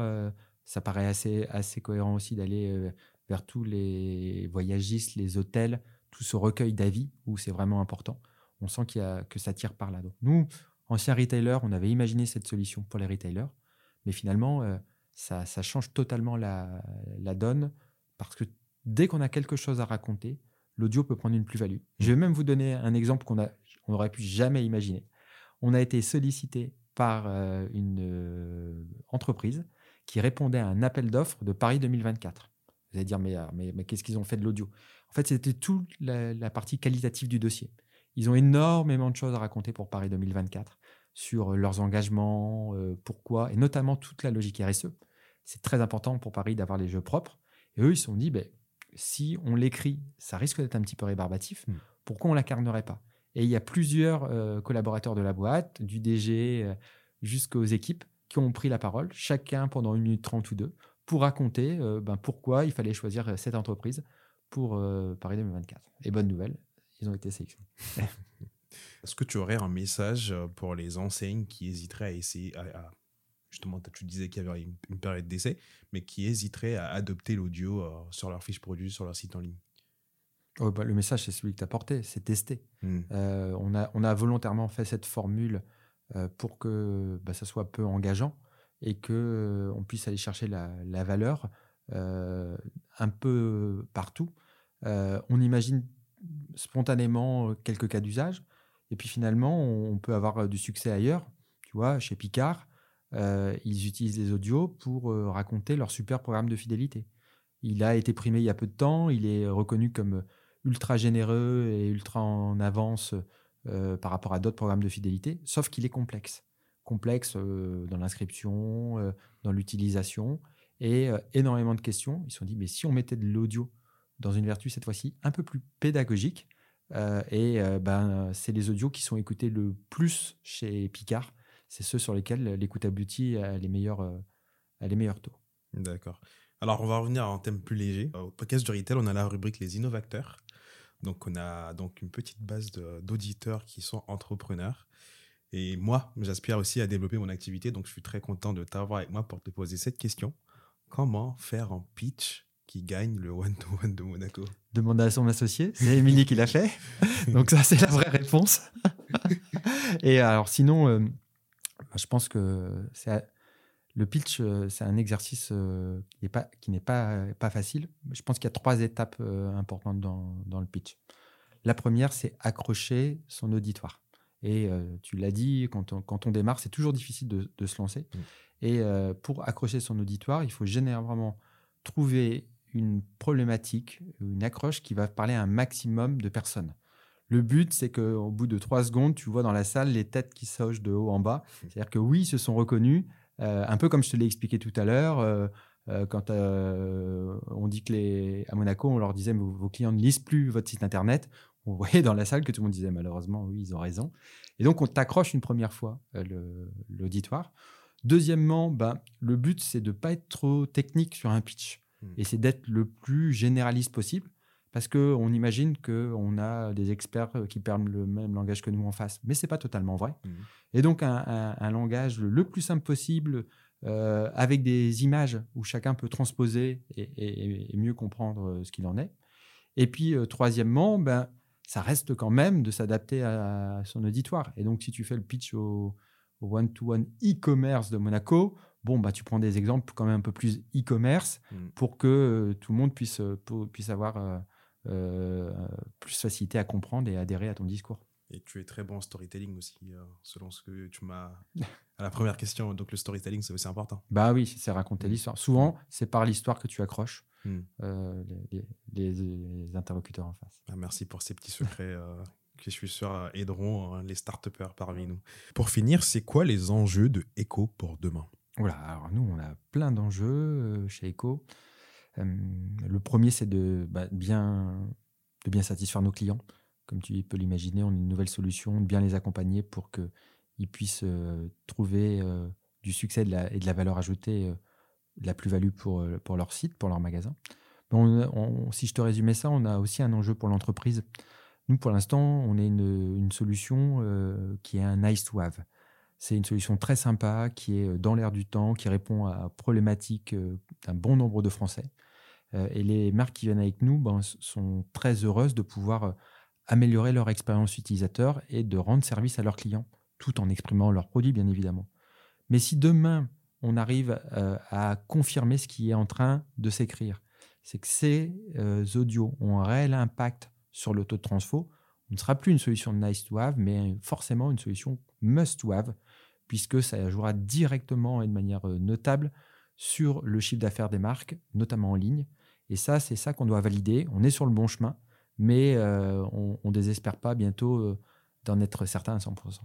Ça paraît assez, assez cohérent aussi d'aller vers tous les voyagistes, les hôtels, tout ce recueil d'avis où c'est vraiment important on sent qu'il y a, que ça tire par là. Donc, nous, anciens retailers, on avait imaginé cette solution pour les retailers, mais finalement, euh, ça, change totalement la, donne parce que dès qu'on a quelque chose à raconter, l'audio peut prendre une plus-value. Je vais même vous donner un exemple qu'on on n'aurait pu jamais imaginer. On a été sollicité par euh, une euh, entreprise qui répondait à un appel d'offres de Paris 2024. Vous allez dire, mais, mais, qu'est-ce qu'ils ont fait de l'audio? En fait, c'était toute la, partie qualitative du dossier. Ils ont énormément de choses à raconter pour Paris 2024 sur leurs engagements, euh, pourquoi, et notamment toute la logique RSE. C'est très important pour Paris d'avoir les jeux propres. Et eux, ils se sont dit, ben, si on l'écrit, ça risque d'être un petit peu rébarbatif. Hmm. Pourquoi on ne l'incarnerait pas? Et il y a plusieurs euh, collaborateurs de la boîte, du DG euh, jusqu'aux équipes, qui ont pris la parole, chacun pendant une minute trente ou deux, pour raconter ben, pourquoi il fallait choisir cette entreprise pour Paris 2024. Et bonne nouvelle, ils ont été sélectionnés. Est-ce que tu aurais un message euh, pour les enseignes qui hésiteraient à essayer, à, justement, tu disais qu'il y avait une, période d'essai, mais qui hésiteraient à adopter l'audio euh, sur leur fiche produit, sur leur site en ligne? Oh, bah, Le message, c'est celui que tu as porté, c'est tester. Euh, on, a, on a volontairement fait cette formule pour que bah, ça soit peu engageant et que on puisse aller chercher la, valeur un peu partout. on imagine spontanément euh, quelques cas d'usage. Et puis finalement, on peut avoir euh, du succès ailleurs. Tu vois, chez Picard, euh, ils utilisent les audios pour raconter leur super programme de fidélité. Il a été primé il y a peu de temps, il est reconnu comme ultra généreux et ultra en avance par rapport à d'autres programmes de fidélité, sauf qu'il est complexe. Complexe dans l'inscription, dans l'utilisation, et énormément de questions. Ils se sont dit, mais si on mettait de l'audio dans une vertu cette fois-ci un peu plus pédagogique. Euh, et euh, ben, c'est les audios qui sont écoutés le plus chez Picard. C'est ceux sur lesquels l'écoutability a les meilleurs, euh, a les meilleurs taux. D'accord. Alors, on va revenir à un thème plus léger. Au podcast du retail, on a la rubrique les innovateurs. Donc, on a donc une petite base d'auditeurs qui sont entrepreneurs. Et moi, j'aspire aussi à développer mon activité. Donc, je suis très content de t'avoir avec moi pour te poser cette question. Comment faire un pitch qui gagne le one-to-one de Monaco? Demande à son associé, c'est Émilie qui l'a fait. Donc ça, c'est la vraie réponse. Et alors sinon, euh, je pense que c'est le pitch, euh, c'est un exercice euh, qui n'est pas, qui n'est pas, pas facile. Je pense qu'il y a trois étapes importantes dans, dans, le pitch. La première, c'est accrocher son auditoire. Et tu l'as dit, quand on, quand on démarre, c'est toujours difficile de, de se lancer. Mm. Et pour accrocher son auditoire, il faut généralement trouver une problématique, une accroche qui va parler à un maximum de personnes. Le but, c'est qu'au bout de trois secondes, tu vois dans la salle les têtes qui sautent de haut en bas. C'est-à-dire que oui, ils se sont reconnus, euh, un peu comme je te l'ai expliqué tout à l'heure. Euh, euh, quand on dit que les, à Monaco, on leur disait vos, vos clients ne lisent plus votre site internet, on voyait dans la salle que tout le monde disait malheureusement oui, ils ont raison. Et donc on t'accroche une première fois l'auditoire. Deuxièmement, ben, le but c'est de ne pas être trop technique sur un pitch. Hmm. Et c'est d'être le plus généraliste possible parce qu'on imagine qu'on a des experts euh, qui parlent le même langage que nous en face. Mais ce n'est pas totalement vrai. Hmm. Et donc, un, langage le plus simple possible, euh, avec des images où chacun peut transposer et, mieux comprendre euh, ce qu'il en est. Et puis, troisièmement, ben, ça reste quand même de s'adapter à, son auditoire. Et donc, si tu fais le pitch au one-to-one e-commerce de Monaco, bon, bah, tu prends des exemples quand même un peu plus e-commerce mm. pour que euh, tout le monde puisse, puisse avoir plus facilité à comprendre et adhérer à ton discours. Et tu es très bon en storytelling aussi, selon ce que tu m'as. à la première question, donc le storytelling, c'est aussi important. Bah oui, c'est raconter mm. l'histoire. Souvent, c'est par l'histoire que tu accroches mm. les, interlocuteurs en face. Bah, merci pour ces petits secrets qui, je suis sûr, aideront hein, les start parmi nous. Pour finir, c'est quoi les enjeux de Echo pour demain? Voilà, alors nous, on a plein d'enjeux chez Eco. Le premier, c'est de, bah, bien, de bien satisfaire nos clients. Comme tu peux l'imaginer, on a une nouvelle solution, de bien les accompagner pour qu'ils puissent trouver du succès et de la valeur ajoutée, de la plus-value pour, pour leur site, pour leur magasin. si je te résumais ça, on a aussi un enjeu pour l'entreprise. Nous, pour l'instant, on est une, solution qui est un nice to have. C'est une solution très sympa, qui est dans l'air du temps, qui répond à problématiques d'un bon nombre de Français. Et les marques qui viennent avec nous ben, sont très heureuses de pouvoir améliorer leur expérience utilisateur et de rendre service à leurs clients, tout en exprimant leurs produits, bien évidemment. Mais si demain, on arrive à confirmer ce qui est en train de s'écrire, c'est que ces audios ont un réel impact sur le taux de transfo, on ne sera plus une solution nice to have, mais forcément une solution must to have puisque ça jouera directement et de manière euh, notable sur le chiffre d'affaires des marques, notamment en ligne. Et ça, c'est ça qu'on doit valider. On est sur le bon chemin, mais euh, on ne désespère pas bientôt euh, d'en être certain à 100%.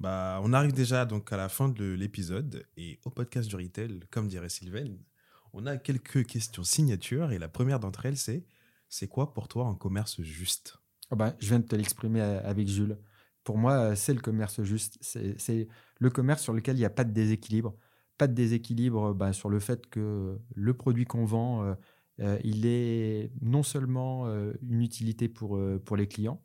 Bah, on arrive déjà donc à la fin de l'épisode et au podcast du retail, comme dirait Sylvain, on a quelques questions signatures et la première d'entre elles c'est c'est quoi pour toi un commerce juste? Oh bah, Je viens de te l'exprimer avec Jules. Pour moi, c'est le commerce juste. C'est le commerce sur lequel il n'y a pas de déséquilibre. Pas de déséquilibre bah, sur le fait que le produit qu'on vend, euh, euh, il est non seulement euh, une utilité pour, pour les clients,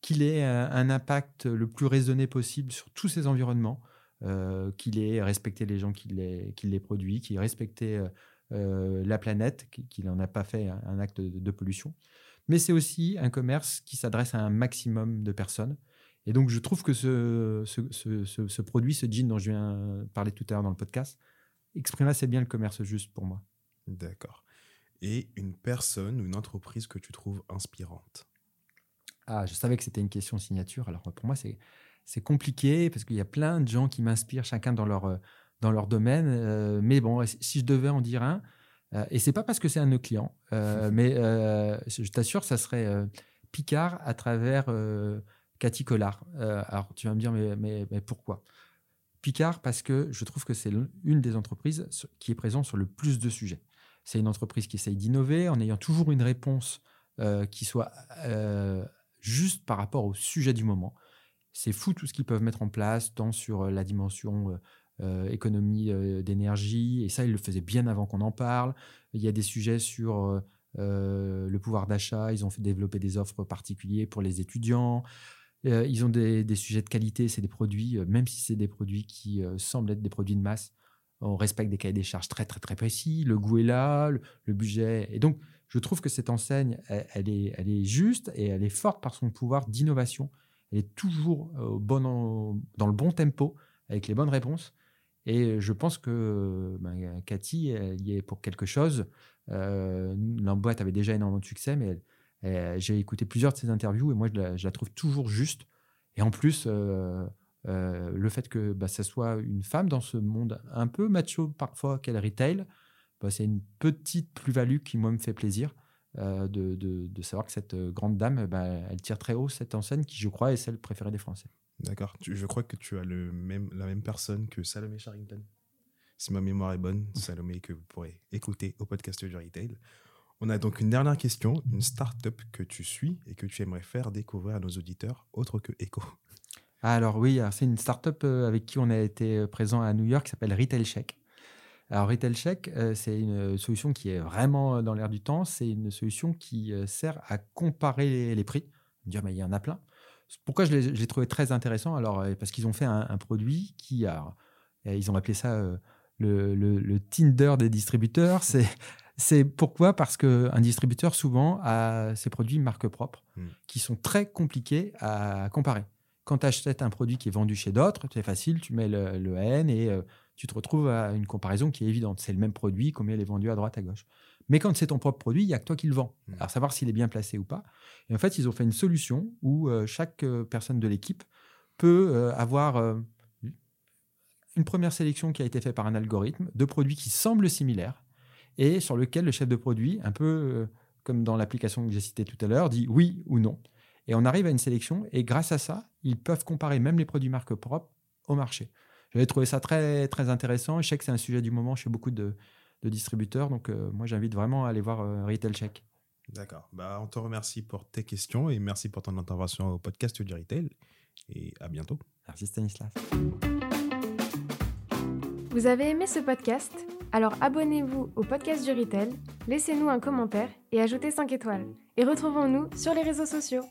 qu'il ait un, impact le plus raisonné possible sur tous ces environnements, qu'il ait respecté les gens qui les, qui les produit, qu'il ait respecté la planète, qu'il n'en a pas fait un, acte de pollution. Mais c'est aussi un commerce qui s'adresse à un maximum de personnes et donc, je trouve que ce, ce, produit, ce jean dont je viens parler tout à l'heure dans le podcast, exprime assez bien le commerce juste pour moi. D'accord. Et une personne ou une entreprise que tu trouves inspirante Ah, je savais que c'était une question signature. Alors, pour moi, c'est, c'est compliqué parce qu'il y a plein de gens qui m'inspirent, chacun dans leur, dans leur domaine. Euh, mais bon, si je devais en dire un, euh, et c'est pas parce que c'est un de nos clients, euh, mais je t'assure, ça serait Picard à travers Cathy Collard. Euh, alors, tu vas me dire, mais, mais, pourquoi? Picard, parce que je trouve que c'est une des entreprises qui est présente sur le plus de sujets. C'est une entreprise qui essaye d'innover en ayant toujours une réponse euh, qui soit euh, juste par rapport au sujet du moment. C'est fou tout ce qu'ils peuvent mettre en place, tant sur la dimension économie d'énergie, et ça, ils le faisaient bien avant qu'on en parle. Il y a des sujets sur le pouvoir d'achat, ils ont fait développer des offres particulières pour les étudiants. Euh, ils ont des, sujets de qualité, c'est des produits, euh, même si c'est des produits qui euh, semblent être des produits de masse, on respecte des cahiers des charges très très très précis, le goût est là, le, budget. Et donc, je trouve que cette enseigne, elle, est, elle est juste et elle est forte par son pouvoir d'innovation. Elle est toujours au bon, dans le bon tempo, avec les bonnes réponses. Et je pense que ben, Cathy, elle y est pour quelque chose. Euh, boîte avait déjà énormément de succès, mais euh, j'ai écouté plusieurs de ses interviews et moi, je la, trouve toujours juste. Et en plus, euh, euh, le fait que bah, ça soit une femme dans ce monde un peu macho parfois qu'elle retail, bah, c'est une petite plus-value qui, moi, me fait plaisir. de, savoir que cette grande dame, bah, elle tire très haut cette enseigne qui, je crois, est celle préférée des Français. D'accord. Je crois que tu as le même, la même personne que Salomé Charrington. Si ma mémoire est bonne, Salomé, que vous pourrez écouter au podcast du retail. On a donc une dernière question, une start-up que tu suis et que tu aimerais faire découvrir à nos auditeurs, autre que Echo. Alors oui, c'est une start-up euh, avec qui on a été euh, présent à New York qui s'appelle Retail Check. Alors Retail Check, euh, c'est une solution qui est vraiment dans l'air du temps. C'est une solution qui sert à comparer les prix. Dire, mais il y en a plein. Pourquoi je l'ai trouvé très intéressant Alors parce qu'ils ont fait un, produit qui a, ils ont appelé ça le, le, Tinder des distributeurs. C'est c'est pourquoi? Parce qu'un distributeur, souvent, a ses produits marque propre hmm. qui sont très compliqués à comparer. Quand tu achètes un produit qui est vendu chez d'autres, c'est facile, tu mets le, N et euh, tu te retrouves à une comparaison qui est évidente. C'est le même produit, combien il est vendu à droite, à gauche. Mais quand c'est ton propre produit, il n'y a que toi qui le vends. Hmm. Alors, savoir s'il est bien placé ou pas. Et en fait, ils ont fait une solution où euh, chaque euh, personne de l'équipe peut avoir une première sélection qui a été faite par un algorithme de produits qui semblent similaires et sur lequel le chef de produit, un peu comme dans l'application que j'ai citée tout à l'heure, dit oui ou non. Et on arrive à une sélection et grâce à ça, ils peuvent comparer même les produits marques propres au marché. j'avais trouvé ça très, très intéressant. Je sais que c'est un sujet du moment chez beaucoup de, de distributeurs. Donc, moi, j'invite vraiment à aller voir Retail Check. D'accord. Bah, on te remercie pour tes questions et merci pour ton intervention au podcast du Retail. Et à bientôt. Merci Stanislas. Vous avez aimé ce podcast? Alors abonnez-vous au podcast du Retail, laissez-nous un commentaire et ajoutez 5 étoiles. Et retrouvons-nous sur les réseaux sociaux.